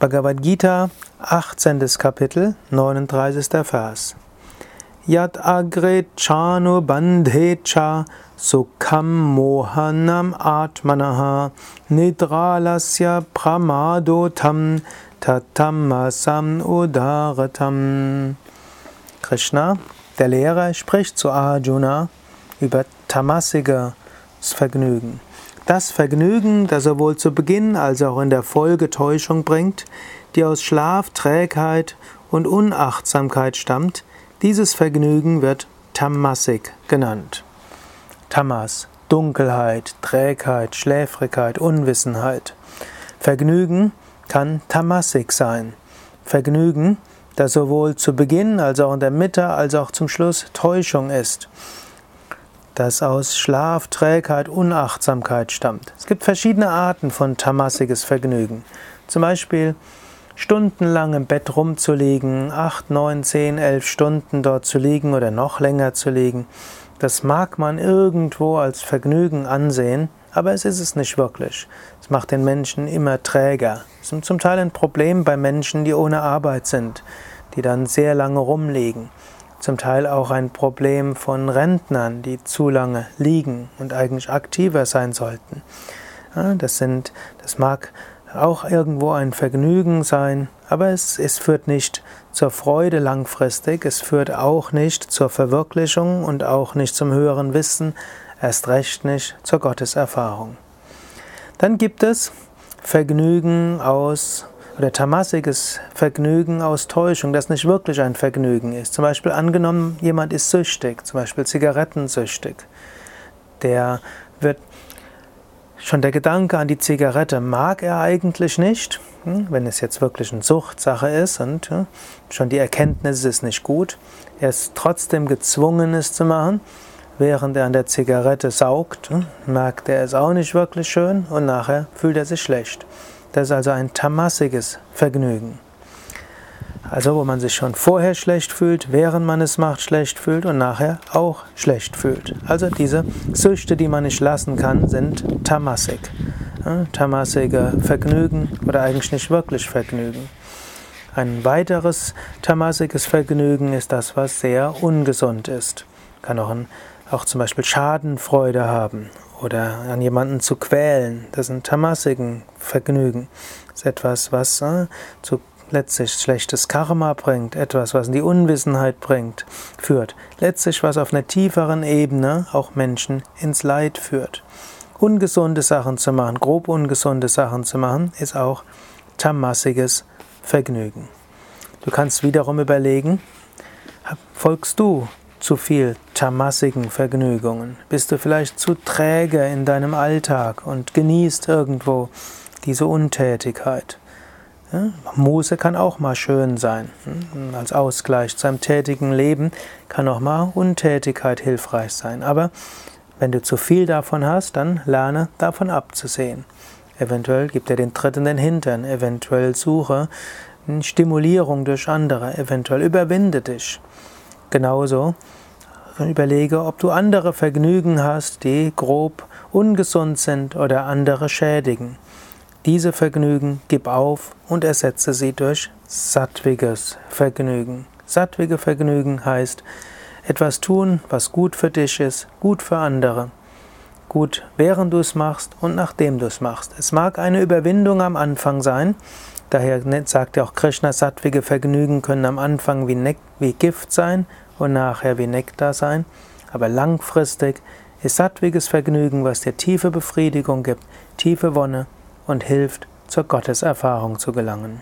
Bhagavad Gita, 18. Kapitel, 39. Vers. Yat agre chanu bandhecha sukham mohanam atmanaha nidralasya pramadotam tatamasam udaratam. Krishna, der Lehrer, spricht zu Arjuna über tamasiges Vergnügen. Das Vergnügen, das sowohl zu Beginn als auch in der Folge Täuschung bringt, die aus Schlaf, Trägheit und Unachtsamkeit stammt, dieses Vergnügen wird Tamasik genannt. Tamas, Dunkelheit, Trägheit, Schläfrigkeit, Unwissenheit. Vergnügen kann Tamasik sein. Vergnügen, das sowohl zu Beginn als auch in der Mitte als auch zum Schluss Täuschung ist das aus Schlaf, Trägheit, Unachtsamkeit stammt. Es gibt verschiedene Arten von tamasiges Vergnügen. Zum Beispiel stundenlang im Bett rumzulegen, acht, neun, zehn, elf Stunden dort zu liegen oder noch länger zu liegen. Das mag man irgendwo als Vergnügen ansehen, aber es ist es nicht wirklich. Es macht den Menschen immer träger. Es ist zum Teil ein Problem bei Menschen, die ohne Arbeit sind, die dann sehr lange rumliegen zum Teil auch ein Problem von Rentnern, die zu lange liegen und eigentlich aktiver sein sollten. Das, sind, das mag auch irgendwo ein Vergnügen sein, aber es, es führt nicht zur Freude langfristig, es führt auch nicht zur Verwirklichung und auch nicht zum höheren Wissen, erst recht nicht zur Gotteserfahrung. Dann gibt es Vergnügen aus oder tamasiges Vergnügen aus Täuschung, das nicht wirklich ein Vergnügen ist. Zum Beispiel angenommen, jemand ist süchtig, zum Beispiel zigarettensüchtig. Der wird schon der Gedanke an die Zigarette mag er eigentlich nicht, hm, wenn es jetzt wirklich eine Suchtsache ist und schon die Erkenntnis ist nicht gut. Er ist trotzdem gezwungen, es zu machen. Während er an der Zigarette saugt, hm, merkt er es auch nicht wirklich schön und nachher fühlt er sich schlecht. Das ist also ein tamasiges Vergnügen. Also wo man sich schon vorher schlecht fühlt, während man es macht, schlecht fühlt und nachher auch schlecht fühlt. Also diese Süchte, die man nicht lassen kann, sind tamasik. Tamasige Vergnügen oder eigentlich nicht wirklich Vergnügen. Ein weiteres tamasiges Vergnügen ist das, was sehr ungesund ist. Kann auch, ein, auch zum Beispiel Schadenfreude haben oder an jemanden zu quälen, das ist ein tamasigen Vergnügen. Das ist etwas, was äh, zu letztlich schlechtes Karma bringt, etwas, was in die Unwissenheit bringt, führt. Letztlich, was auf einer tieferen Ebene auch Menschen ins Leid führt. Ungesunde Sachen zu machen, grob ungesunde Sachen zu machen, ist auch tamasiges Vergnügen. Du kannst wiederum überlegen, folgst du zu viel tamasigen Vergnügungen? Bist du vielleicht zu träge in deinem Alltag und genießt irgendwo diese Untätigkeit? Ja, Muße kann auch mal schön sein. Hm, als Ausgleich zu einem tätigen Leben kann auch mal Untätigkeit hilfreich sein. Aber wenn du zu viel davon hast, dann lerne davon abzusehen. Eventuell gibt er den Tritt in den Hintern, eventuell suche Stimulierung durch andere, eventuell überwinde dich. Genauso überlege, ob du andere Vergnügen hast, die grob ungesund sind oder andere schädigen. Diese Vergnügen gib auf und ersetze sie durch sattwiges Vergnügen. Sattwige Vergnügen heißt etwas tun, was gut für dich ist, gut für andere. Gut, während du es machst und nachdem du es machst. Es mag eine Überwindung am Anfang sein, daher sagt ja auch Krishna, sattwige Vergnügen können am Anfang wie, wie Gift sein und nachher wie Nektar sein, aber langfristig ist sattwiges Vergnügen, was dir tiefe Befriedigung gibt, tiefe Wonne und hilft, zur Gotteserfahrung zu gelangen.